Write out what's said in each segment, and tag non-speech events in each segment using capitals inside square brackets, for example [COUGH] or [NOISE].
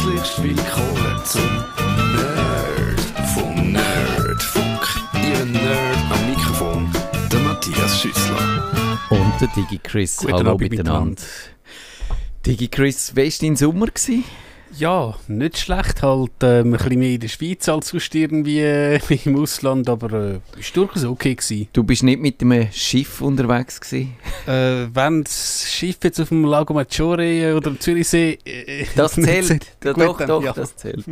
Herzlich willkommen zum Nerd vom Nerdfunk. Ihr Nerd am Mikrofon, der Matthias Schüssler. Und der Digi Chris. Guten Hallo Abend miteinander. Digi Chris, wie war dein Sommer? Gewesen? Ja, nicht schlecht. Halt ähm, ein bisschen mehr in der Schweiz als sonst irgendwie äh, [LAUGHS] im Ausland, aber äh, ist durchaus okay gewesen. Du bist nicht mit einem Schiff unterwegs gewesen? Äh, wenn das Schiff jetzt auf dem Lago Maggiore äh, oder am Zürichsee... Äh, [LAUGHS] Das [LAUGHS] zählt. gut, doch, dann doch, ja. das zählt.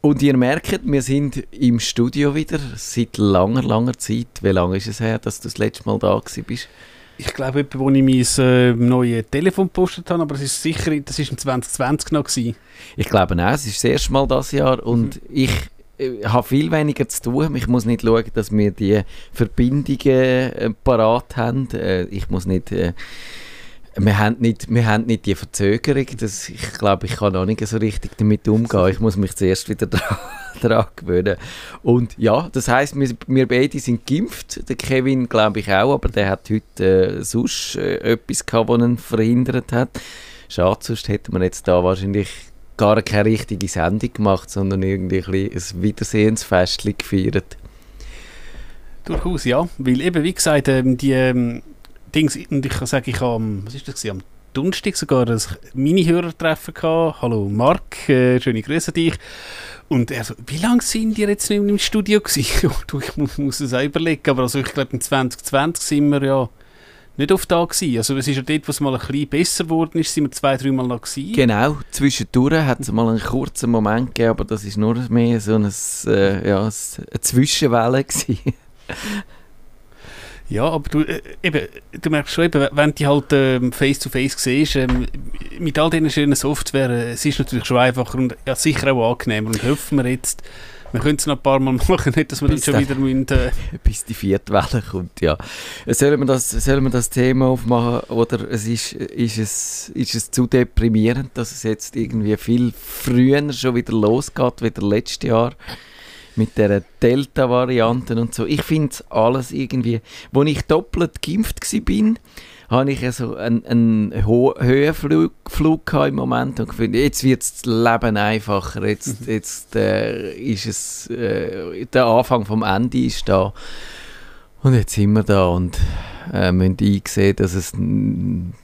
Und ihr merkt, wir sind im Studio wieder seit langer, langer Zeit. Wie lange ist es her, dass du das letzte Mal da gewesen bist? Ich glaube, etwa, wo ich mein äh, neues Telefon gepostet habe, aber es ist sicher, das war im 2020 noch. Gewesen. Ich glaube auch, es ist das erste Mal das Jahr und ich äh, habe viel weniger zu tun. Ich muss nicht schauen, dass wir die Verbindungen äh, parat haben. Äh, ich muss nicht... Äh, wir haben, nicht, wir haben nicht die Verzögerung. Das, ich glaube, ich kann noch nicht so richtig damit umgehen. Ich muss mich zuerst wieder [LAUGHS] dran gewöhnen. Und ja, das heisst, wir, wir beide sind geimpft. Der Kevin, glaube ich, auch. Aber der hat heute äh, sonst äh, etwas gehabt, das ihn verhindert hat. Schade, sonst hätte man jetzt da wahrscheinlich gar keine richtige Sendung gemacht, sondern irgendwie ein, ein Wiedersehensfestchen gefeiert. Durchaus, ja. Weil eben, wie gesagt, ähm, die ähm, Dings, und ich kann sagen, ich habe am, was ist das, am Donnerstag sogar ein Mini-Hörertreffen gehabt. Hallo Marc, äh, schöne Grüße dich. Und er so, wie lange sind ihr jetzt nicht im Studio gewesen? [LAUGHS] du, ich muss, muss es auch überlegen, aber also ich glaube, im 2020 sind wir ja nicht oft da gewesen. Also es ist ja dort, wo es mal ein bisschen besser geworden ist, sind wir zwei, dreimal da gewesen. Genau, zwischendurch hat es mal einen kurzen Moment gegeben, aber das ist nur mehr so ein, äh, ja, eine Zwischenwelle gewesen. [LAUGHS] Ja, aber du, äh, eben, du merkst schon, eben, wenn du halt ähm, face-to-face siehst, ähm, mit all diesen schönen Software, äh, es ist natürlich schon einfacher und ja, sicher auch angenehmer. Und hoffen wir jetzt, wir können es noch ein paar Mal [LAUGHS] machen, nicht, dass wir dann Bis schon dann. wieder müssen, äh, [LAUGHS] bis die vierte Welle kommt, ja. Sollen wir das, sollen wir das Thema aufmachen oder es ist, ist, es, ist es zu deprimierend, dass es jetzt irgendwie viel früher schon wieder losgeht, wie der letzte Jahr mit der Delta-Varianten und so. Ich finde es alles irgendwie, wo ich doppelt geimpft war, habe ich also einen, einen Ho Höhenflug Flug im Moment und gefunden, jetzt wird das Leben einfacher, jetzt, jetzt äh, ist es, äh, der Anfang vom Ende ist da. Und jetzt sind wir da und äh, müssen einsehen, dass es,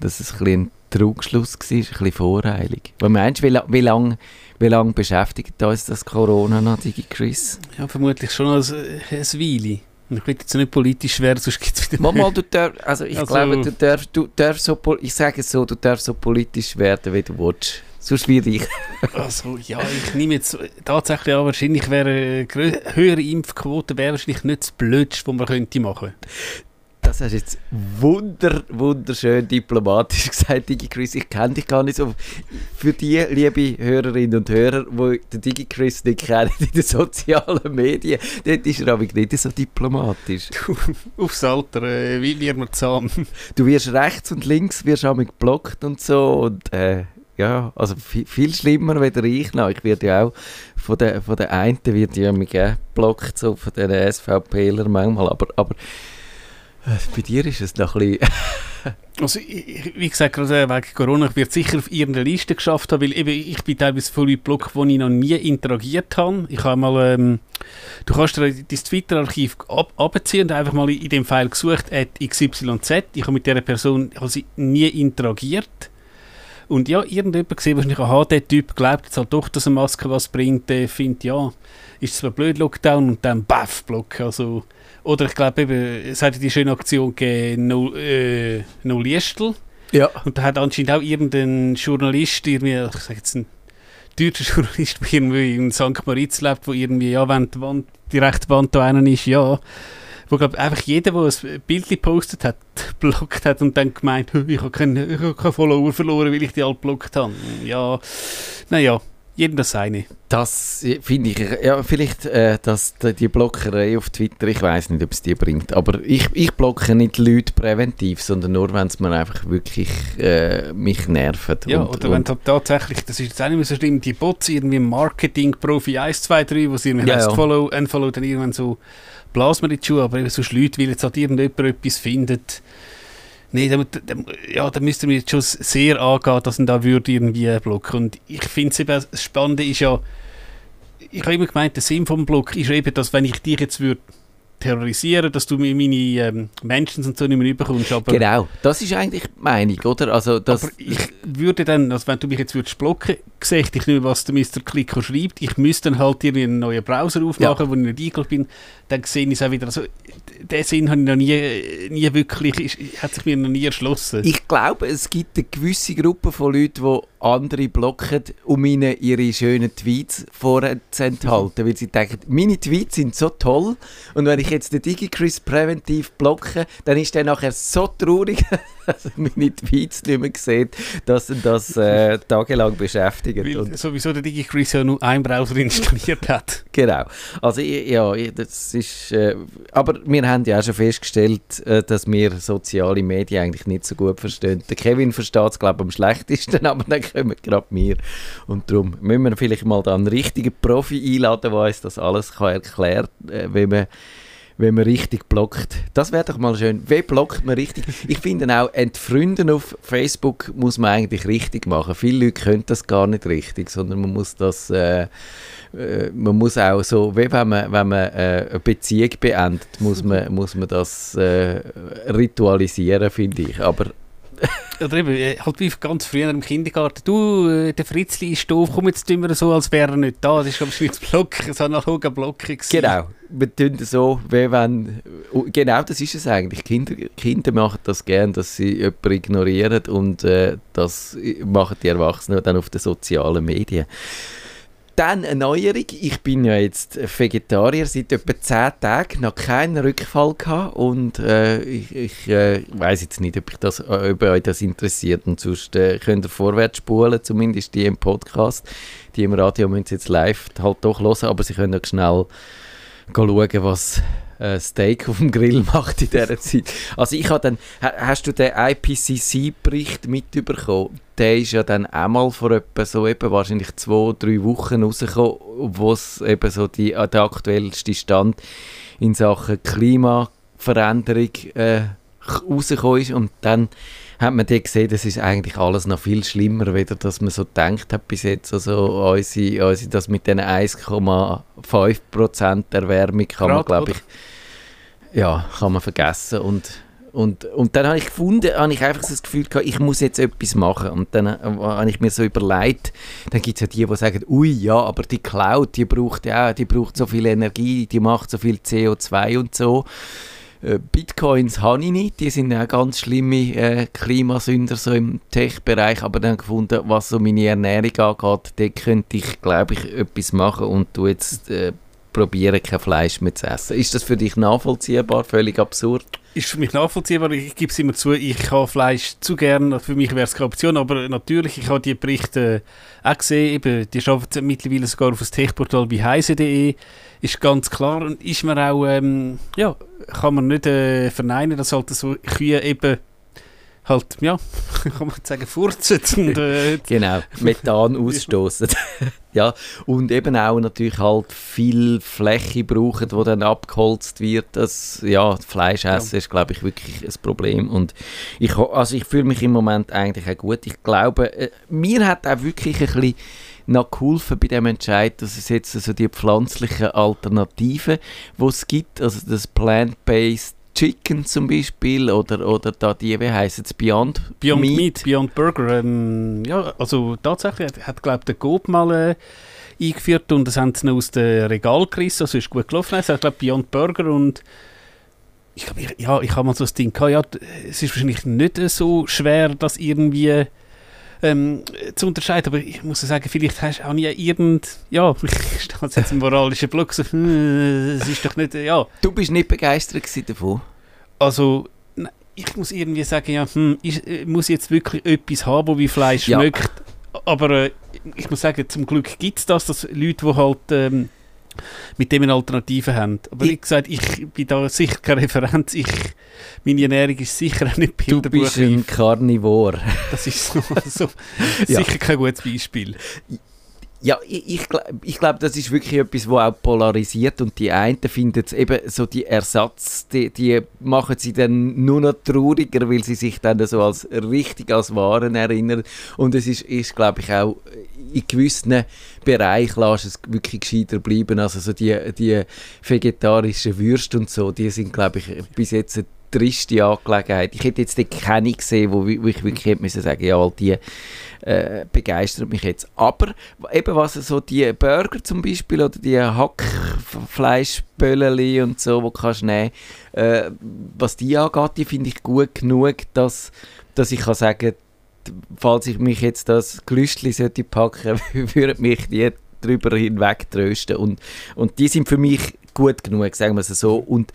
dass es ein, bisschen ein Trugschluss war, ein bisschen voreilig. Was meinst du, wie, wie lange wie lang beschäftigt uns das Corona noch, Digi Chris? ja, vermutlich schon als äh, ein Weile. Ich will jetzt nicht politisch werden, sonst gibt es wieder... Mal, mal, du darf, also ich Also- glaube, du darfst, du darfst so, ich sage es so, du darfst so politisch werden, wie du willst. Sonst werde ich. [LAUGHS] Also, ja, ich nehme jetzt tatsächlich an, wahrscheinlich wäre eine grö- höhere Impfquote wäre wahrscheinlich nicht das Blödste, was man könnte machen. Das hast du jetzt wunder, wunderschön diplomatisch [LAUGHS] gesagt, Digi Chris. Ich kenne dich gar nicht so. Für die, liebe Hörerinnen und Hörer, die den Digi Chris nicht kennen in den sozialen Medien, dort ist er aber nicht so diplomatisch. [LAUGHS] Aufs Alter, äh, wie man zahm? Du wirst rechts und links wirst auch geblockt und so und äh, ja, also viel, schlimmer weder ich noch. Ich werde ja auch von der, von der einen wird ja mich geblockt, so von den SVPler manchmal, aber, aber bei dir ist es noch ein bisschen... [LAUGHS] Also, wie gesagt, gerade wegen Corona, ich werde sicher auf irgendeine Liste geschafft haben, weil eben, ich bin teilweise von Leuten geblockt, wo ich noch nie interagiert habe. Ich habe mal, ähm, du kannst dein Twitter-Archiv ab abziehen und einfach mal in dem File gesucht, at XYZ. Ich habe mit dieser Person sie nie interagiert. Und ja, irgendjemand gesehen, wahrscheinlich, aha, der Typ glaubt jetzt halt doch, dass eine Maske was bringt, der findet, ja, ist zwar blöd Lockdown und dann baff Block, also... Oder ich glaube eben, es hat die schöne Aktion gegeben, No, äh, no Liestel. Ja. Und da hat anscheinend auch irgendein Journalist, irgendwie, ich sage jetzt ein deutscher [LAUGHS] Journalist, der irgendwie in St. Moritz lebt, wo irgendwie, ja, wenn die, Wand, die rechte Wand da einen ist, ja. Wo, glaube einfach jeder, der ein Bild gepostet hat, [LAUGHS] blockt hat und dann gemeint, «Hö, [LAUGHS] ich habe keinen, habe keinen Follower verloren, weil ich die alle blockt habe. Ja, naja, jedem das seine. Das äh, finde ich, ja, vielleicht äh, dass die- Blockerei auf Twitter, ich weiß nicht, ob es die bringt, aber ich, ich blocke nicht Leute präventiv, sondern nur, wenn es mir einfach wirklich äh, mich nervt. Ja, und, oder wenn und, halt tatsächlich, das ist jetzt auch nicht mehr so schlimm, die Bots, irgendwie Marketing-Profi 1, 2, 3, wo sie irgendwie Ja, heißt, ja. Follow, Unfollow, dann irgendwann so blasen wir in die Schuhe, aber eben so Leute, weil jetzt halt irgendjemand etwas findet, Nein, da, da, ja, da müsste man jetzt schon sehr angehen, dass man da würde irgendwie blocken. Und ich finde es eben, das Spannende ist ja, ich habe immer gemeint, der Sinn vom Block ist eben, dass wenn ich dich jetzt würde terrorisieren, dass du mir meine ähm, Menschen und so nicht mehr überkommst. Aber, Genau, das ist eigentlich die Meinung, oder? Also das, aber ich würde dann, also wenn du mich jetzt würdest blocken, sehe ich nicht mehr, was der Mr. Klicker schreibt. Ich müsste dann halt dir einen neuen Browser aufmachen, wo ich nicht eingeloggt bin. Dann sehe ich es auch wieder. Also, den Sinn habe ich noch nie, nie wirklich, ist, hat sich mir noch nie erschlossen. Ich glaube, es gibt eine gewisse Gruppe von Leuten, die andere blocken, um ihnen ihre schönen Tweets vorzuenthalten. Weil sie denken, meine Tweets sind so toll und wenn ich jetzt den DigiChris präventiv blocke, dann ist der nachher so traurig, [LAUGHS] dass er meine Tweets nicht mehr sieht, dass ihn das äh, tagelang beschäftigt. Weil Und, sowieso der DigiChris ja nur einen Browser installiert hat. [LAUGHS] genau. Also ja, das ist... Äh, aber wir haben ja auch schon festgestellt, äh, dass wir soziale Medien eigentlich nicht so gut verstehen. Der Kevin versteht es, glaube ich, am schlechtesten, [LAUGHS] aber dann kommen gerade wir. Und darum müssen wir vielleicht mal da einen richtigen Profi einladen, der uns das alles kann erklären kann, äh, wie man wenn man richtig blockt. Das wäre doch mal schön. Wie blockt man richtig? Ich finde auch, entfreunden auf Facebook muss man eigentlich richtig machen. Viele Leute können das gar nicht richtig, sondern man muss das, äh, äh, man muss auch so, wie wenn man, wenn man äh, eine Beziehung beendet, muss man, muss man das äh, ritualisieren, finde ich. Aber [LAUGHS] Oder eben, äh, halt wie ganz früher im Kindergarten. Du, äh, der Fritzli ist doof, komm jetzt immer so, als wäre er nicht da. Das ist glaube ich das Block, [LAUGHS] das analoge Block. gewesen. Genau, wir tun so, wie wenn, genau das ist es eigentlich. Kinder, Kinder machen das gern, dass sie jemanden ignorieren und äh, das machen die Erwachsenen dann auf den sozialen Medien. Dann eine Neuerung. Ich bin ja jetzt Vegetarier seit etwa 10 Tagen, noch keinen Rückfall gehabt und äh, ich, ich äh, weiß jetzt nicht, ob, ich das, äh, ob euch das interessiert und sonst äh, könnt ihr vorwärts spulen, zumindest die im Podcast. Die im Radio müssen jetzt live halt doch hören, aber sie können auch schnell schauen, was äh, Steak [LAUGHS] auf dem Grill macht in dieser Zeit. Also ich habe dann, ha- hast du den IPCC-Bericht mitbekommen? Der ist ja dann einmal vor etwa so eben wahrscheinlich zwei, drei Wochen rausgekommen, wo es eben so die, äh, der aktuellste Stand in Sachen Klimaveränderung äh, rausgekommen ist und dann hat man dann gesehen, das ist eigentlich alles noch viel schlimmer, weder dass man so gedacht hat bis jetzt. Also unsere, unsere, das mit den 1,5% Erwärmung kann man, Grad, glaube ich, ja, kann man vergessen. Und, und, und dann habe ich gefunden, habe ich einfach so das Gefühl gehabt, ich muss jetzt etwas machen. Und dann äh, habe ich mir so überlegt, dann gibt es ja die, die sagen, ui, ja, aber die Cloud, die braucht ja, die braucht so viel Energie, die macht so viel CO2 und so. Äh, Bitcoins habe ich nicht, die sind ja ganz schlimme äh, Klimasünder so im Tech-Bereich, aber dann gefunden, was so meine Ernährung angeht, da könnte ich, glaube ich, etwas machen und tu jetzt äh, probieren, kein Fleisch mehr zu essen. Ist das für dich nachvollziehbar? Völlig absurd? Ist für mich nachvollziehbar. Ich gebe es immer zu, ich habe Fleisch zu gern. Für mich wäre es keine Option. Aber natürlich, ich habe die Berichte auch gesehen. Eben, die arbeiten mittlerweile sogar auf das Tech-Portal wie heise.de. Ist ganz klar. Und ist mir auch, ähm, ja, kann man nicht äh, verneinen, dass halt so Kühe eben halt, ja, [LAUGHS] kann man sagen, furzen und äh, [LAUGHS] Genau, Methan ausstoßen. [LAUGHS] ja, und eben auch natürlich halt viel Fläche brauchen, die dann abgeholzt wird. Das, ja, Fleisch essen ist, glaube ich, wirklich ein Problem. Und ich, also ich fühle mich im Moment eigentlich auch gut. Ich glaube, äh, mir hat auch wirklich ein bisschen noch geholfen bei dem Entscheid, dass es jetzt also die pflanzlichen Alternativen, die es gibt, also das Plant-Based Chicken zum Beispiel oder, oder da die, wie heisst es, Beyond, Beyond Meat, Beyond Burger. Ähm, ja, also tatsächlich hat, hat glaube der Coop mal äh, eingeführt und das haben sie noch aus dem Regal gerissen, also ist gut gelaufen. Es hat glaube Beyond Burger und ich glaube, ja, ich habe mal so das Ding gehabt, ja, es ist wahrscheinlich nicht so schwer, das irgendwie ähm, zu unterscheiden, aber ich muss sagen, vielleicht hast du auch nie irgend, ja, [LAUGHS] ich stehe jetzt im moralischen Block, so, hm, es ist doch nicht, äh, ja, Du bist nicht begeistert davon? also, ich muss irgendwie sagen, ja, hm, ich äh, muss jetzt wirklich etwas haben, wo wie Fleisch Ja. schmeckt. Aber äh, ich muss sagen, zum Glück gibt es das, dass Leute, die halt ähm, mit dem eine Alternative haben. Aber Ich- wie gesagt, ich bin da sicher keine Referenz. Ich, meine Ernährung ist sicher auch nicht Du bist ein. Carnivore. Das ist so, [LAUGHS] so Ja. sicher kein gutes Beispiel. Ja, ich, ich, glaube, das ist wirklich etwas, was auch polarisiert und die einen finden eben so die Ersatz, die, die machen sie dann nur noch trauriger, weil sie sich dann so als richtig als Waren erinnern. Und es ist, ist glaube ich, auch in gewissen Bereichen lässt es wirklich gescheiter bleiben, also so die, die vegetarischen Würste und so, die sind, glaube ich, bis jetzt triste Angelegenheit. Ich hätte jetzt keine gesehen, wo, ich wirklich hätte müssen sagen, ja, die äh, begeistert mich jetzt. Aber eben was so die Burger zum Beispiel oder die Hackfleischbölleli und so, wo kannst nehmen, äh, was die angeht, die finde ich gut genug, dass, dass ich kann sagen, falls ich mich jetzt das Glüstli sollte packen, [LAUGHS] würde mich die darüber hinweg trösten und, und die sind für mich gut genug, sagen wir es so. Und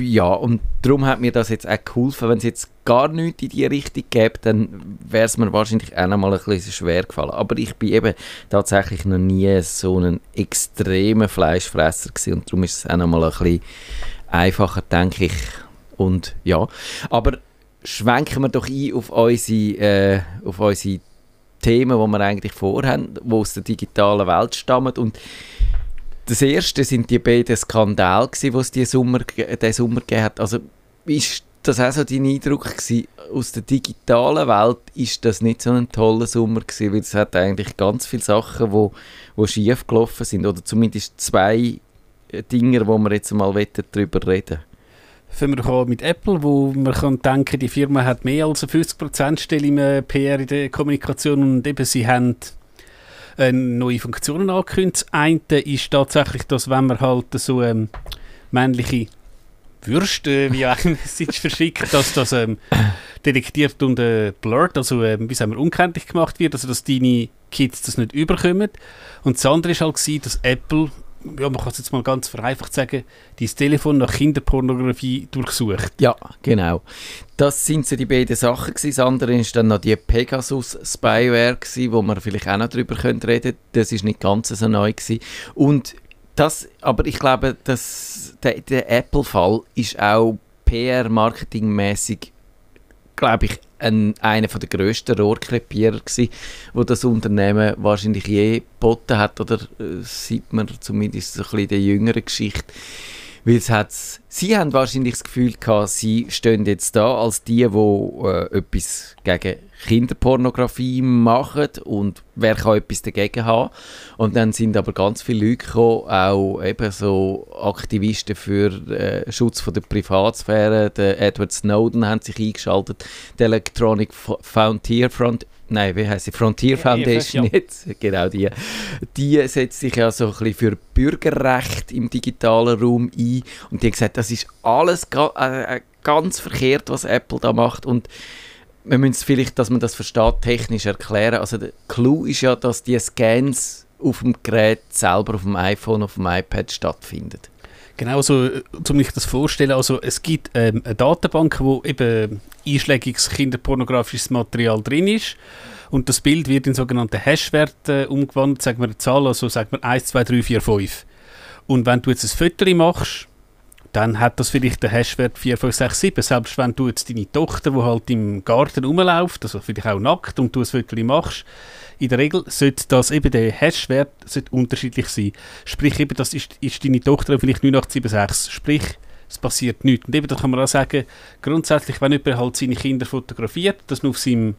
ja, und darum hat mir das jetzt auch geholfen. Wenn es jetzt gar nichts in die Richtung gäbe, dann wäre es mir wahrscheinlich auch noch mal ein bisschen schwer gefallen. Aber ich bin eben tatsächlich noch nie so ein extremer Fleischfresser gewesen und darum ist es auch noch mal ein bisschen einfacher, denke ich. Und ja, aber schwenken wir doch ein auf unsere, äh, auf unsere Themen, die wir eigentlich vorhaben, die aus der digitalen Welt stammen und das erste sind die beiden Skandale, die es diesen Sommer, diesen Sommer gegeben hat. Also ist das auch so dein Eindruck gewesen? Aus der digitalen Welt ist das nicht so ein toller Sommer gewesen, weil es hat eigentlich ganz viele Sachen, wo, wo schief gelaufen sind oder zumindest zwei Dinge, wo wir jetzt mal darüber reden Fangen wir mit Apple, wo man kann denken, die Firma hat mehr als 50% Stelle im äh, PR in der Kommunikation und eben sie haben äh, neue Funktionen angekündigt. Das eine ist tatsächlich, dass wenn man halt so ähm, männliche Würste, wie auch Message verschickt, dass das ähm, detektiert und äh, blurred, also ähm, wie sagen wir, unkenntlich gemacht wird, also dass deine Kids das nicht überkommen. Und das andere war halt, dass Apple ja, man kann es jetzt mal ganz vereinfacht sagen, dein Telefon nach Kinderpornografie durchsucht. Ja, genau. Das sind so die beiden Sachen gewesen. Das andere ist dann noch die Pegasus-Spyware wo wir vielleicht auch noch darüber reden können. Das ist nicht ganz so neu gewesen. Und das, aber ich glaube, dass der, der Apple-Fall ist auch PR-Marketingmäßig, glaube ich, ein, einer der grössten Rohrkrepierer gewesen, wo das Unternehmen wahrscheinlich je geboten hat, oder äh, sieht man zumindest so ein bisschen in der jüngeren Geschichte. Weil es hat's, sie haben wahrscheinlich das Gefühl gehabt, sie stehen jetzt da als die, die äh, etwas gegen Kinderpornografie machen und wer kann etwas dagegen haben. Und dann sind aber ganz viele Leute gekommen, auch eben so Aktivisten für äh, Schutz von der Privatsphäre, der Edward Snowden hat sich eingeschaltet, der Electronic Frontier Front nein, wie heißt sie? Frontier Foundation ja. jetzt, [LAUGHS] genau die, die setzt sich ja so ein bisschen für Bürgerrecht im digitalen Raum ein und die hat gesagt, das ist alles ga äh, ganz verkehrt, was Apple da macht und wir müssen vielleicht, dass man das versteht, technisch erklären. Also der Clou ist ja, dass die Scans auf dem Gerät selber, auf dem iPhone, auf dem iPad stattfinden. Genau so, um mich das vorzustellen, also es gibt ähm, eine Datenbank, wo eben einschlägiges kinderpornografisches Material drin ist und das Bild wird in sogenannte Hashwerte äh, umgewandelt, sagen wir eine Zahl, also sagen wir 1, 2, 3, 4, 5. Und wenn du jetzt ein Foto machst, dann hat das vielleicht den Hashwert 4, 5, 6, 7. Selbst wenn du jetzt deine Tochter, die halt im Garten rumläuft, also vielleicht auch nackt, und du ein Foto machst, in der Regel sollte das eben der Hashwert unterschiedlich sein. Sprich, eben, das ist, ist deine Tochter vielleicht 9876. Sprich, es passiert nichts. Und eben, da kann man auch sagen, grundsätzlich, wenn jemand halt seine Kinder fotografiert, das nur auf seinem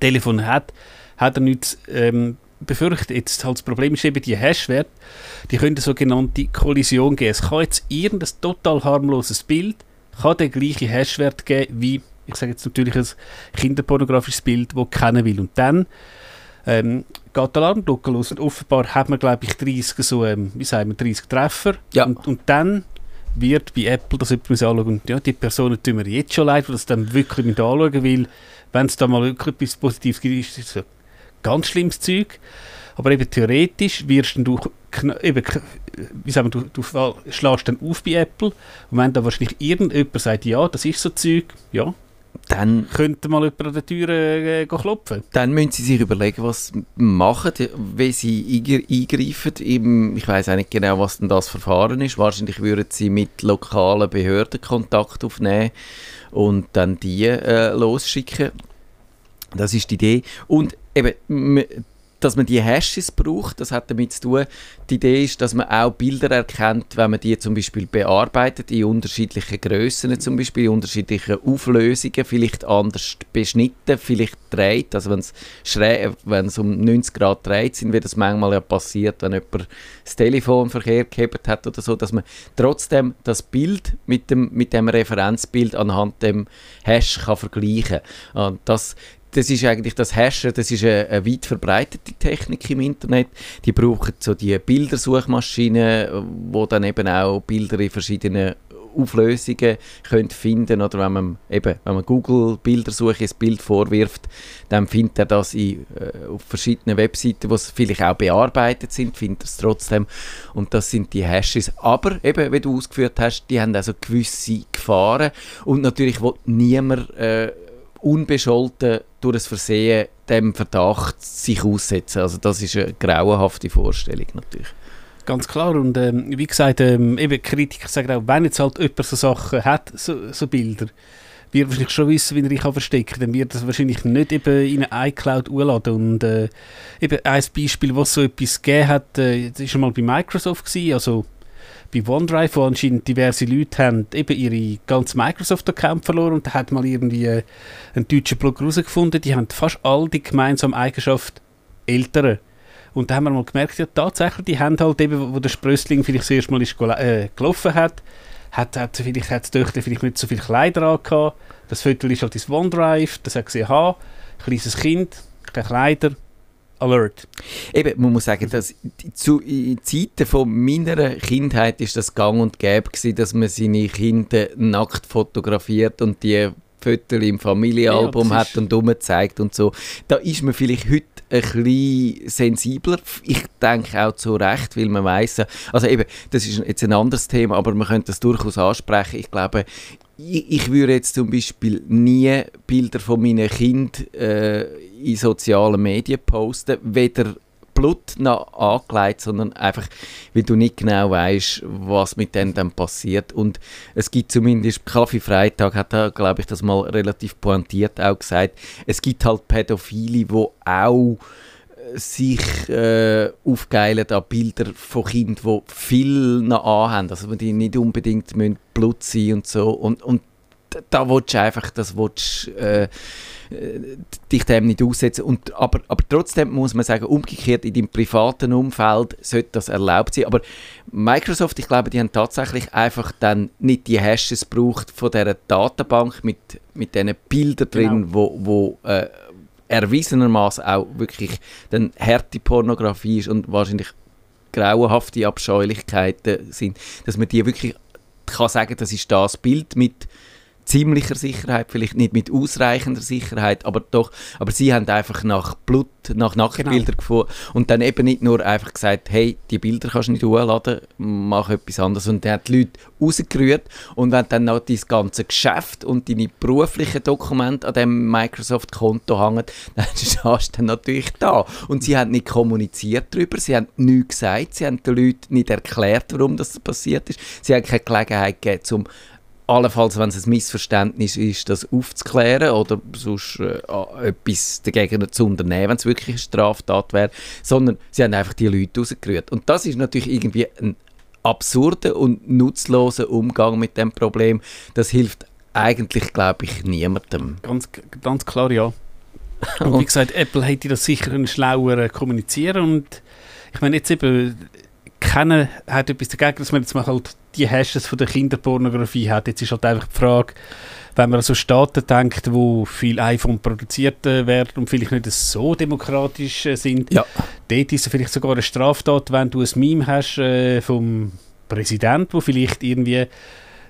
Telefon hat, hat er nichts ähm, befürchtet. Jetzt halt das Problem ist eben die Hashwert, die können eine sogenannte Kollision geben. Es kann jetzt irgendein total harmloses Bild, kann den gleichen Hashwert geben wie, ich sage jetzt natürlich ein kinderpornografisches Bild, das kennen will. Und dann ähm, geht der Alarmglocke los. Und offenbar hat man, glaube ich, 30 so, ähm, wie sagen wir, 30 Treffer. Ja. Und, und dann wird bei Apple das jemand anschauen und ja, die Personen tun mir jetzt schon leid, weil das dann wirklich mit anschauen will. Wenn es da mal wirklich etwas Positives gibt, ist das so ganz schlimmes Zeug. Aber eben theoretisch wirst du, eben, wie sagen wir, du, du schlägst dann auf bei Apple und wenn da wahrscheinlich irgendjemand sagt, ja, das ist so Zeug, ja, dann könnte mal jemand an der Tür äh, klopfen. Dann müssen sie sich überlegen, was sie machen, wie sie eingreifen. Eben, ich weiß auch nicht genau, was denn das Verfahren ist. Wahrscheinlich würden sie mit lokalen Behörden Kontakt aufnehmen und dann die äh, losschicken. Das ist die Idee. Und eben, dass man die Hashes braucht, das hat damit zu tun, die Idee ist, dass man auch Bilder erkennt, wenn man die zum Beispiel bearbeitet, in unterschiedlichen Größen, zum Beispiel in unterschiedlichen Auflösungen, vielleicht anders beschnitten, vielleicht dreht, also wenn es, um 90 Grad dreht sind, wie das manchmal ja passiert, wenn jemand das Telefon verkehr gehabt hat oder so, dass man trotzdem das Bild mit dem, mit dem Referenzbild anhand dem Hash kann vergleichen kann. Das, das ist eigentlich das Hashen, das ist eine, eine, weit verbreitete Technik im Internet. Die brauchen so die Bildersuchmaschinen, wo dann eben auch Bilder in verschiedenen Auflösungen könnt finden oder wenn man eben wenn man Google Bildersuche ein Bild vorwirft, dann findet er das in, äh, auf verschiedenen Webseiten, wo vielleicht auch bearbeitet sind, findet er es trotzdem und das sind die Hashes. Aber eben, wie du ausgeführt hast, die haben also gewisse Gefahren und natürlich will niemand äh, unbescholten durch das Versehen dem Verdacht sich aussetzen. Also das ist eine grauenhafte Vorstellung natürlich. Ganz klar und ähm, wie gesagt, ähm, eben Kritiker sagen auch, wenn jetzt halt jemand so Sachen hat, so, so Bilder, wird wahrscheinlich schon wissen, wie er ihn verstecken kann, dann wird das wahrscheinlich nicht eben in eine iCloud hochladen und äh, eben ein Beispiel, was so etwas gegeben hat, äh, das war mal bei Microsoft gewesen, also bei OneDrive, wo anscheinend diverse Leute haben eben ihre ganzen Microsoft-Account verloren und da hat mal irgendwie äh, ein deutscher Blog herausgefunden, die haben fast all die gemeinsame Eigenschaft Ältere. Und da haben wir mal gemerkt, ja tatsächlich, die haben halt eben, wo der Sprössling vielleicht das erste Mal ist, äh, gelaufen hat, hat, hat vielleicht hat die Töchter vielleicht nicht so viele Kleider angehabt. Das Foto ist halt ins OneDrive, das hat gesehen, ha, kleines Kind, keine Kleider, Alert. Eben, man muss sagen, dass zu Zeiten von meiner Kindheit ist das gang und gäbe gewesen, dass man seine Kinder nackt fotografiert und die Fotos im Familienalbum ja, hat und zeigt und so. Da ist man vielleicht heute ein bisschen sensibler. Ich denke auch zu Recht, weil man weiß, also eben, das ist jetzt ein anderes Thema, aber man könnte das durchaus ansprechen. Ich glaube, ich, ich würde jetzt zum Beispiel nie Bilder von meinen Kindern äh, in sozialen Medien posten, weder Blut noch angelegt, sondern einfach, weil du nicht genau weißt, was mit denen dann passiert. Und es gibt zumindest, Kaffee Freitag hat da, glaube ich, das mal relativ pointiert auch gesagt, es gibt halt Pädophile, die auch sich äh, aufgeilen an Bilder von Kindern, die viel noch anhaben, also die nicht unbedingt Blut sein und so. Und, und da willst du einfach, das willst, äh, dich dem nicht aussetzen. Und, aber, aber trotzdem muss man sagen, umgekehrt in deinem privaten Umfeld sollte das erlaubt sein. Aber Microsoft, ich glaube, die haben tatsächlich einfach dann nicht die Hashes gebraucht von dieser Datenbank mit, mit diesen Bildern genau. drin, wo, wo äh, erwiesenermaßen auch wirklich dann harte Pornografie ist und wahrscheinlich grauenhafte Abscheulichkeiten sind, dass man die wirklich kann sagen, das ist das Bild mit ziemlicher Sicherheit, vielleicht nicht mit ausreichender Sicherheit, aber doch, aber sie haben einfach nach Blut, nach Nacktbildern genau. gefunden und dann eben nicht nur einfach gesagt, hey, die Bilder kannst du nicht hochladen, mach etwas anderes. Und dann hat die Leute rausgerührt und wenn dann noch dein ganze Geschäft und deine beruflichen Dokumente an dem Microsoft-Konto hängen, [LAUGHS] dann stehst du dann natürlich da. Und sie haben nicht kommuniziert darüber, sie haben nichts gesagt, sie haben den Leuten nicht erklärt, warum das passiert ist, sie haben keine Gelegenheit gegeben, um allenfalls, wenn es ein Missverständnis ist, das aufzuklären oder sonst äh, etwas dagegen zu unternehmen, wenn es wirklich eine Straftat wäre, sondern sie haben einfach die Leute rausgerührt. Und das ist natürlich irgendwie ein absurder und nutzloser Umgang mit dem Problem. Das hilft eigentlich, glaube ich, niemandem. Ganz, ganz klar, ja. Und wie [LAUGHS] gesagt, Apple hätte das sicher ein schlauer kommunizieren und ich meine jetzt eben keiner hat etwas dagegen, dass man jetzt mal halt die Hashes von der Kinderpornografie hat. Jetzt ist halt einfach die Frage, wenn man an so Staaten denkt, wo viel iPhone produziert äh, werden und vielleicht nicht so demokratisch äh, sind, ja. dort ist es vielleicht sogar eine Straftat, wenn du ein Meme hast äh, vom Präsident, wo vielleicht irgendwie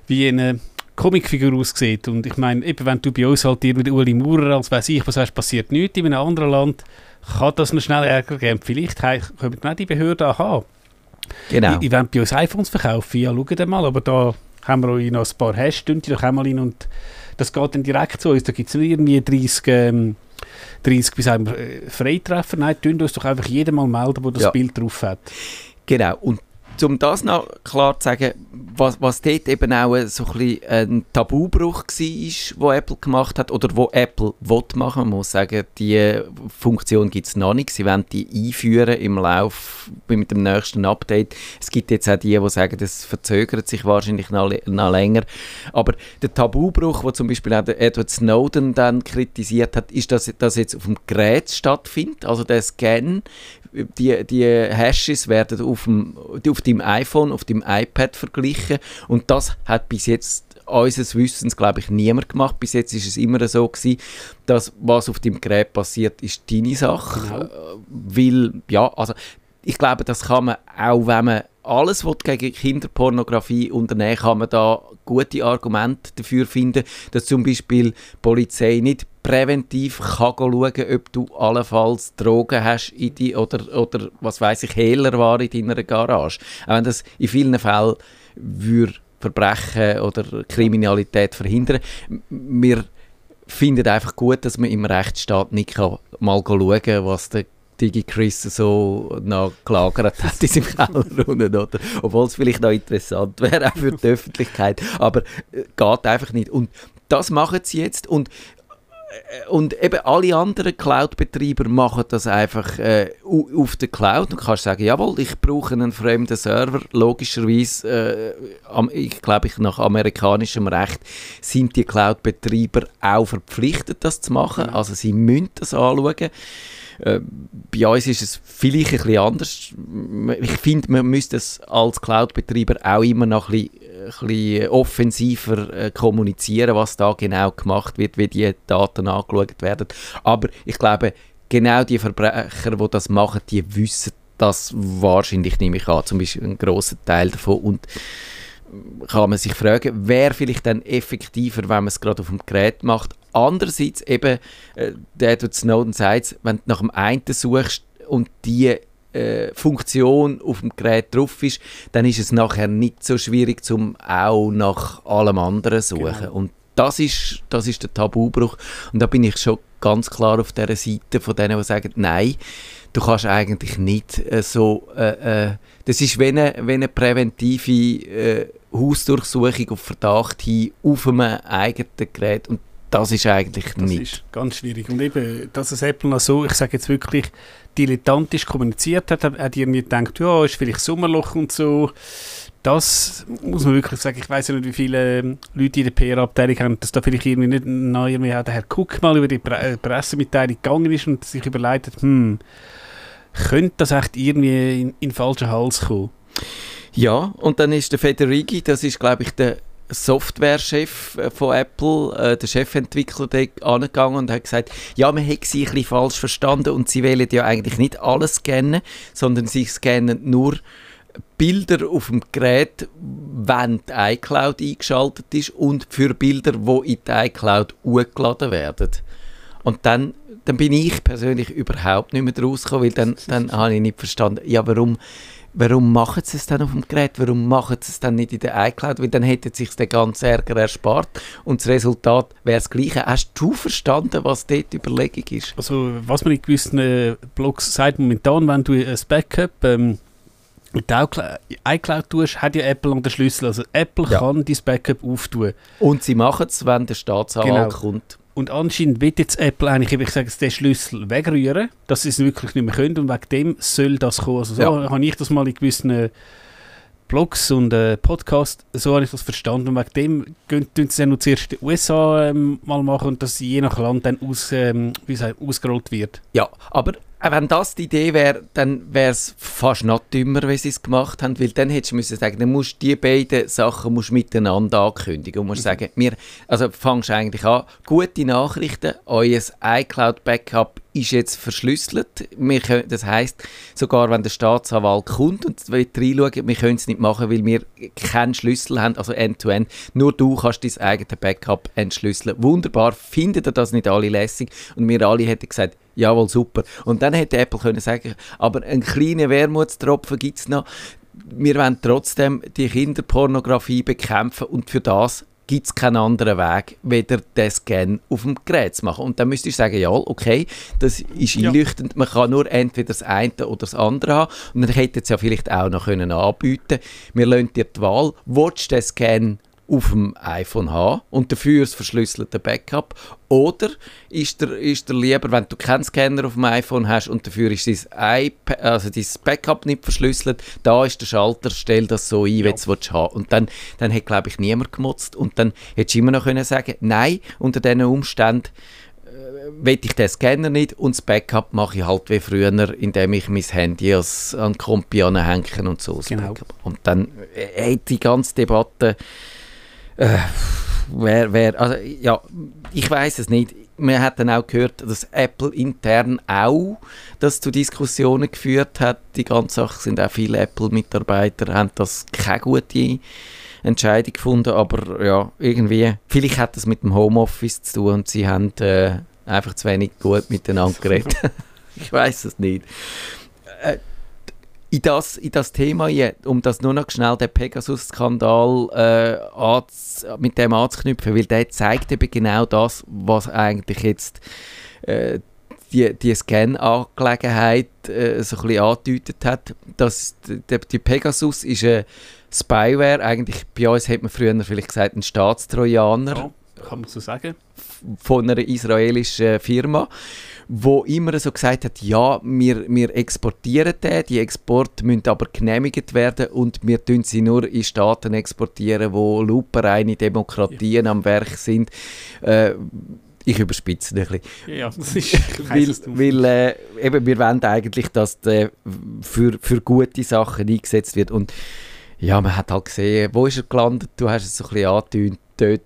wie eine Comicfigur aussieht. Und ich meine, eben wenn du bei uns halt irgendwie Uli Maurer, als weiß ich, was hast, passiert nichts in einem anderen Land, kann das noch schnell Ärger geben. Vielleicht können genau die Behörden haben Genau. Ich, ich will bei uns iPhones verkaufen, ja, schaut mal, aber da haben wir euch noch ein paar Hashstunden, da kommen wir rein und das geht dann direkt zu uns. Da gibt es nicht irgendwie 30, ähm, 30 bis wir, äh, Freitreffer. Nein, tun uns doch einfach jedem mal melden, der das ja. Bild drauf hat. Genau, und um das noch klar zu sagen, was, was dort eben auch so ein, ein Tabubruch war, wo Apple gemacht hat oder wo Apple will machen. Muss sagen, die Funktion gibt es noch nicht. Sie wollen die einführen im Lauf mit dem nächsten Update. Es gibt jetzt auch die, die sagen, das verzögert sich wahrscheinlich noch, noch länger. Aber der Tabubruch, wo zum Beispiel auch Edward Snowden dann kritisiert hat, ist, dass das jetzt auf dem Gerät stattfindet. Also der Scan die, die Hashes werden auf, dem, auf dem iPhone, auf dem iPad verglichen und das hat bis jetzt unseres Wissens, glaube ich, niemand gemacht. Bis jetzt ist es immer so gewesen, dass was auf dem Gerät passiert, ist deine Sache. Genau. Äh, weil, ja, also ich glaube, das kann man auch, wenn man alles was gegen Kinderpornografie unternehmen, kann man da gute Argumente dafür finden, dass zum Beispiel die Polizei nicht präventiv kann schauen, ob du allenfalls Drogen hast in die, oder, oder was weiß ich, Hehler war in deiner Garage. Auch wenn das in vielen Fällen würde Verbrechen oder Kriminalität verhindern. Wir finden einfach gut, dass man im Rechtsstaat nicht kann mal schauen kann, was der Digi Chris so noch gelagert hat in seinem Keller unten, oder? Obwohl es vielleicht noch interessant wäre, auch für die Öffentlichkeit. Aber äh, geht einfach nicht. Und das machen sie jetzt. Und äh, und eben alle anderen Cloud-Betreiber machen das einfach äh, auf der Cloud. Du kannst sagen, jawohl, ich brauche einen fremden Server. Logischerweise, äh, ich glaube, ich nach amerikanischem Recht sind die Cloud-Betreiber auch verpflichtet, das zu machen. Also sie müssen das anschauen. Äh, bei uns ist es vielleicht ein bisschen anders. Ich finde, man müsste es als Cloud-Betreiber auch immer noch ein bisschen, ein bisschen offensiver äh, kommunizieren, was da genau gemacht wird, wie die Daten angeschaut werden. Aber ich glaube, genau die Verbrecher, die das machen, die wissen das wahrscheinlich, nehme ich an, zum Beispiel ein grosser Teil davon. Und kann man sich fragen, wer vielleicht dann effektiver, wenn man es gerade auf dem Gerät macht. Andererseits eben, äh, der Edward Snowden sagt, wenn du nach dem einen suchst und die äh, Funktion auf dem Gerät drauf ist, dann ist es nachher nicht so schwierig, zum auch nach allem anderen zu suchen. Genau. Und das ist, das ist der Tabubruch. Und da bin ich schon ganz klar auf der Seite von denen, die sagen, nein, du kannst eigentlich nicht äh, so, äh, äh, das ist wie eine, wie eine präventive äh, Hausdurchsuchung auf Verdacht hin auf einem eigenen Gerät und das ist eigentlich das nicht. Das ist ganz schwierig. Und eben, dass es Apple noch so, ich sage jetzt wirklich, dilettantisch kommuniziert hat, hat irgendwie gedacht, ja, ist vielleicht Sommerloch und so. Das muss man wirklich sagen. Ich weiß ja nicht, wie viele ähm, Leute in der PR-Abteilung haben, dass da vielleicht irgendwie nicht neu irgendwie der Herr Cook mal über die Pre äh, Pressemitteilung gegangen ist und sich überlegt hat, hm, könnte das echt irgendwie in, in den falschen Hals kommen? Ja, und dann ist der Federighi, das ist glaube ich der Softwarechef äh, von Apple, äh, der Chefentwickler, angegangen und hat gesagt, ja, man hat sie ein bisschen falsch verstanden und sie wählen ja eigentlich nicht alles scannen, sondern sie scannen nur Bilder auf dem Gerät, wenn die iCloud eingeschaltet ist und für Bilder, die in die iCloud hochgeladen werden. Und dann, dann bin ich persönlich überhaupt nicht mehr rausgekommen, weil dann, dann habe ich nicht verstanden, ja, warum warum machen sie es dann auf dem Gerät? Warum machen sie es dann nicht in der iCloud? Weil dann hätten sie sich den ganzen Ärger erspart und das Resultat wäre das gleiche. Hast du verstanden, was dort die Überlegung ist? Also, was man in gewissen äh, Blogs sagt, momentan, wenn du ein Backup ähm, mit iCloud tust, hat ja Apple an den Schlüssel. Also Apple ja. kann dein Backup auftun. Und sie machen es, wenn der Staatsanwalt genau. kommt. Und anscheinend wird jetzt Apple eigentlich, ich sage, den Schlüssel wegrühren, dass sie es wirklich nicht mehr können und wegen dem soll das kommen. Also so ja. habe ich das mal in gewissen Blogs und äh, Podcasts, so habe ich das verstanden und wegen dem gehen, sie dann zuerst in den USA ähm, mal machen und dass je nach Land dann aus, ähm, wie gesagt, ausgerollt wird. Ja, aber äh, wenn das die Idee wäre, dann wäre es fast noch dümmer, wie sie es gemacht haben, weil dann hättest du müssen sagen, dann musst du die beiden Sachen musst miteinander ankündigen und musst mhm. sagen, wir, also fangst eigentlich an, gute Nachrichten, euer iCloud-Backup ist jetzt verschlüsselt. Wir können, das heißt, sogar wenn der Staatsanwalt kommt und will reinschauen, wir können es nicht machen, weil wir keinen Schlüssel haben, also End-to-End. -End. Nur du kannst dein eigenes Backup entschlüsseln. Wunderbar, findet ihr das nicht alle lässig? Und wir alle hätten gesagt, jawohl, super. Und dann hätte Apple können sagen, aber einen kleinen Wermutstropfen gibt es noch. Wir wollen trotzdem die Kinderpornografie bekämpfen und für das gibt es keinen anderen Weg, weder den Scan auf dem Gerät zu machen. Und dann müsstest du sagen, ja, okay, das ist einleuchtend, ja. man kann nur entweder das eine oder das andere haben. Und dann hätte es ja vielleicht auch noch können anbieten wir lassen dir die Wahl, willst du den Scan auf dem iPhone haben und dafür das verschlüsselte Backup? Oder ist dir, ist dir lieber, wenn du keinen Scanner auf dem iPhone hast und dafür ist dein, iPad, also dein Backup nicht verschlüsselt, da ist der Schalter, stell das so ein, ja. wie du es haben Und dann, dann hat, glaube ich, niemand gemotzt und dann hättest du immer noch können sagen nein, unter diesen Umständen äh, will ich den Scanner nicht und das Backup mache ich halt wie früher, indem ich mein Handy als, an Kompi anhänge und so. Genau. Und dann äh, hat die ganze Debatte äh, wer, wer, also, ja, ich weiß es nicht. Man hat dann auch gehört, dass Apple intern auch das zu Diskussionen geführt hat. Die ganze Sache sind auch viele Apple-Mitarbeiter haben das keine gute Entscheidung gefunden, aber ja, irgendwie, vielleicht hat das mit dem Homeoffice zu tun und sie haben äh, einfach zu wenig gut miteinander geredet. [LAUGHS] ich weiß es nicht. Äh, in das, in das Thema, um das nur noch schnell den Pegasus-Skandal äh, mit dem anzuknüpfen, weil der zeigt eben genau das, was eigentlich jetzt äh, die, die Scan-Angelegenheit äh, so ein bisschen angedeutet hat. Dass die, die Pegasus ist eine Spyware, eigentlich bei uns hat man früher vielleicht gesagt ein Staatstrojaner. Kann man so sagen. Von einer israelischen Firma wo immer so gesagt hat, ja, wir, wir exportieren den, die Exporte müssen aber genehmigt werden und wir tun sie nur in Staaten exportieren, wo lupenreine Demokratien ja. am Werk sind. Äh, ich überspitze ein bisschen. Ja, das ist weil, weil äh, eben, wir wollen eigentlich, dass der für, für gute Sachen eingesetzt wird und ja, man hat halt gesehen, wo ist er gelandet, du hast es so ein bisschen angetönt,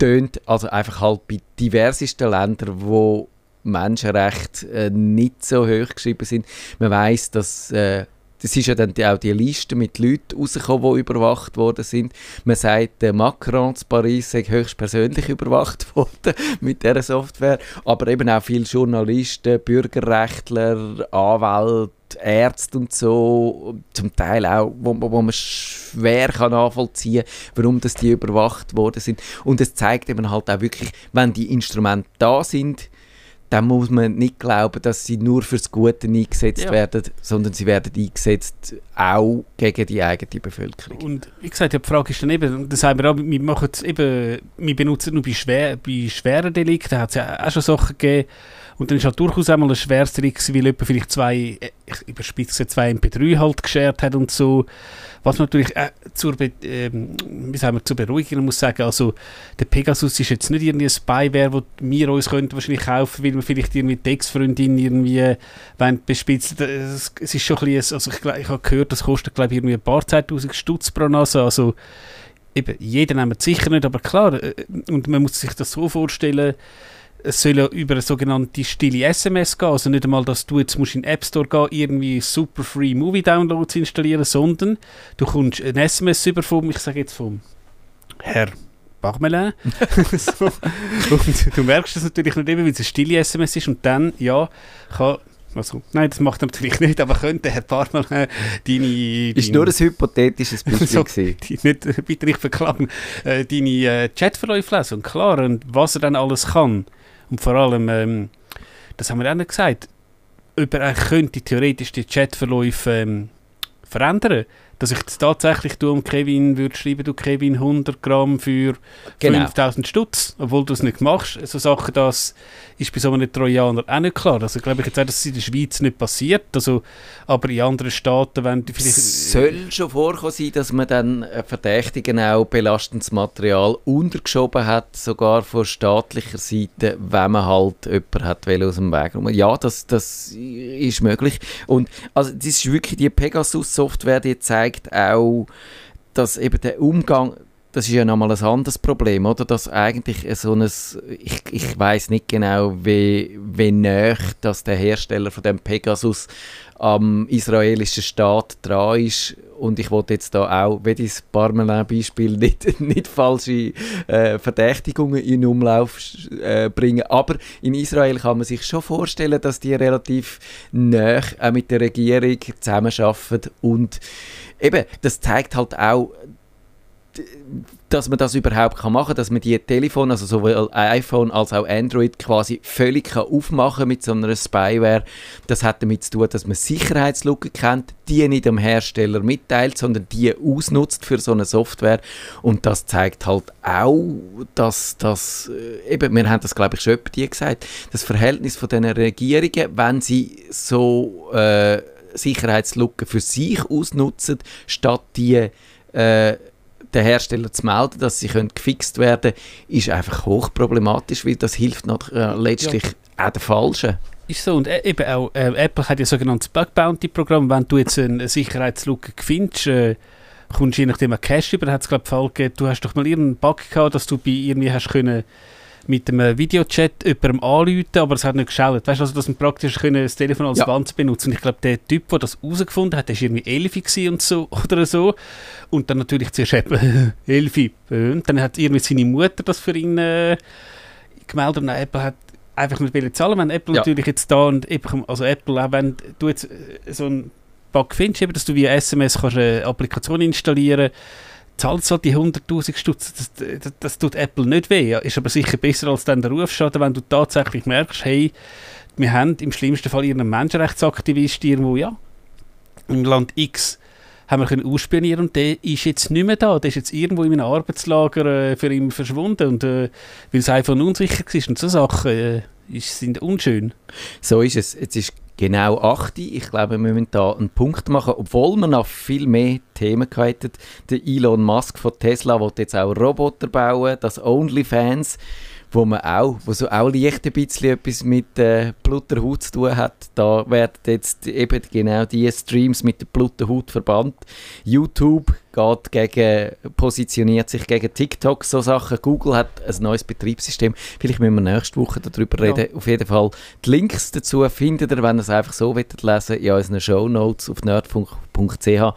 tönt, also einfach halt bei diversesten Ländern, wo Menschenrechte äh, nicht so hoch geschrieben sind. Man weiß, dass äh, das ist ja dann die, auch die Liste mit Leuten rausgekommen, die überwacht worden sind. Man sagt, der Macron zu Paris sei höchstpersönlich [LAUGHS] überwacht worden mit dieser Software, aber eben auch viele Journalisten, Bürgerrechtler, Anwälte, Ärzte und so, zum Teil auch, wo, wo man schwer kann nachvollziehen kann, warum das die überwacht worden sind. Und es zeigt eben halt auch wirklich, wenn die Instrumente da sind, dann muss man nicht glauben, dass sie nur fürs Gute eingesetzt ja. werden, sondern sie werden eingesetzt auch gegen die eigene Bevölkerung. Und wie gesagt, die Frage ist dann eben, das haben wir auch, wir machen eben, wir benutzen nur bei, schwer, bei schweren Delikten, da hat es ja auch schon Sachen gegeben, und dann ist halt durchaus einmal ein schweres Trick, weil jemand vielleicht zwei, ich überspitze zwei MP3 halt geschert hat und so. Was man natürlich äh, zur, Be ähm, wie sagen wir, zur Beruhigung muss sagen, also der Pegasus ist jetzt nicht irgendwie ein Spyware, das wir uns könnten wahrscheinlich kaufen, weil wir vielleicht irgendwie die Ex-Freundin irgendwie wollen bespitzen. Es, ist schon ein bisschen, also ich, ich habe gehört, das kostet glaube ich irgendwie ein paar Zehntausend Stutz pro Nase, also eben, jeder nimmt sicher nicht, aber klar, äh, und man muss sich das so vorstellen, es soll ja über eine sogenannte stille SMS gehen. Also nicht einmal, dass du jetzt musst in den App Store gehen, irgendwie super free Movie Downloads installieren, sondern du kommst ein SMS über vom, ich sage jetzt vom Herr Bachmelin. so. [LAUGHS] [LAUGHS] Und du merkst das natürlich nicht eben, weil es eine stille SMS ist und dann, ja, kann also, nein, das macht er natürlich nicht, aber könnte Herr Parmelin deine, deine... Ist nur ein hypothetisches Beispiel [LAUGHS] so, die, nicht, Bitte nicht verklagen. Äh, deine äh, Chatverläufe lesen und klar, und was er dann alles kann. Und vor allem, ähm, das haben wir auch nicht gesagt, ob er könnte theoretisch die Chatverläufe ähm, verändern dass ich das tatsächlich du um Kevin würde schreiben, du Kevin 100 Gramm für genau. 5000 Stutz, obwohl du es nicht machst. So Sachen, das ist bei so einem Trojaner auch nicht klar. Also glaube ich jetzt auch, dass es in der Schweiz nicht passiert, also, aber in anderen Staaten, wenn die vielleicht... Es soll schon vorkommen sein, dass man dann Verdächtigen auch belastendes Material untergeschoben hat, sogar von staatlicher Seite, wenn man halt jemanden hat aus dem Weg rum. Ja, das, das ist möglich. Und also das ist wirklich die Pegasus-Software, die zeigt auch, dass eben der Umgang das ist ja nochmal ein anderes Problem, oder? Dass eigentlich so ein, ich, ich weiß nicht genau, wie, wie nah dass der Hersteller von dem Pegasus am israelischen Staat dran ist. Und ich wollte jetzt da auch, wie das Parmelin-Beispiel, [LAUGHS] nicht, nicht falsche äh, Verdächtigungen in Umlauf äh, bringen. Aber in Israel kann man sich schon vorstellen, dass die relativ nah äh, mit der Regierung zusammenarbeiten. Und eben, das zeigt halt auch, dass man das überhaupt kann machen kann, dass man die Telefon, also sowohl iPhone als auch Android quasi völlig kann aufmachen mit so einer Spyware. Das hat damit zu tun, dass man Sicherheitslücken kennt, die nicht dem Hersteller mitteilt, sondern die ausnutzt für so eine Software. Und das zeigt halt auch, dass das, äh, eben, wir haben das glaube ich schon die gesagt, das Verhältnis von den Regierungen, wenn sie so äh, Sicherheitslücken für sich ausnutzen, statt die äh, den Hersteller zu melden, dass sie können gefixt werden können, ist einfach hochproblematisch, weil das hilft noch, äh, letztlich ja. auch den Falschen. Ist so, und äh, eben auch, äh, Apple hat ja sogenanntes Bug Bounty Programm, wenn du jetzt eine Sicherheitslücke findest, äh, kommst du je nachdem einen Cache über, hat es glaube ich Fall gegeben, du hast doch mal irgendeinen Bug gehabt, dass du bei irgendwie hast können mit einem Videochat jemandem anrufen, aber es hat nicht geschaut. Weißt du, also, dass man praktisch können, das Telefon als ja. Wand benutzen ich glaube, der Typ, der das herausgefunden hat, war irgendwie Elfi und so [LAUGHS] oder so. Und dann natürlich zuerst eben [LAUGHS] Elfi. Und dann hat irgendwie seine Mutter das für ihn äh, gemeldet und Apple hat einfach nicht zahlen wenn Apple ja. natürlich jetzt da und also Apple, auch wenn du jetzt äh, so einen Bug findest, eben, dass du via SMS kannst eine Applikation installieren kannst, zahlt so die 100'000 Stutz, das, das, das, tut Apple nicht weh. Ist aber sicher besser als dann der Rufschaden, wenn du tatsächlich merkst, hey, wir haben im schlimmsten Fall irgendeinen Menschenrechtsaktivist irgendwo, ja, im Land X haben wir können ausspionieren und der ist jetzt nicht mehr da. Der ist jetzt irgendwo in einem Arbeitslager äh, für ihn verschwunden und äh, weil es einfach unsicher war und so Sachen äh, sind unschön. So ist es. Jetzt ist genau 8. Ich glaube, wir müssen da einen Punkt machen, obwohl wir noch viel mehr Themen hatten. Der Elon Musk von Tesla will jetzt auch Roboter bauen, das OnlyFans wo man auch, wo so auch leicht ein bisschen etwas mit äh, Blutterhaut zu tun hat. Da werden jetzt eben genau die Streams mit der Blutterhaut verbannt. YouTube geht gegen, positioniert sich gegen TikTok, so Sachen. Google hat ein neues Betriebssystem. Vielleicht müssen wir nächste Woche darüber ja. reden. Auf jeden Fall die Links dazu findet ihr, wenn ihr es einfach so lesen wollt, in unseren Show Notes auf nerdfunk.ch.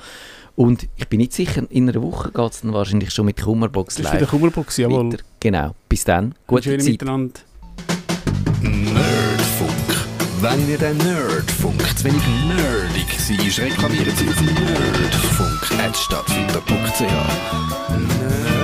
Und ich bin nicht sicher, in einer Woche geht es dann wahrscheinlich schon mit Kummerbox live. Das ist wieder Kummerbox, jawohl. Weiter. Genau. Bis dann. Gute Schöne Zeit. miteinander. Nerdfunk. Wenn ihr den Nerdfunk zu wenig nerdig seid, reklamiert sie auf nerdfunk.stattfinder.ch. Nerd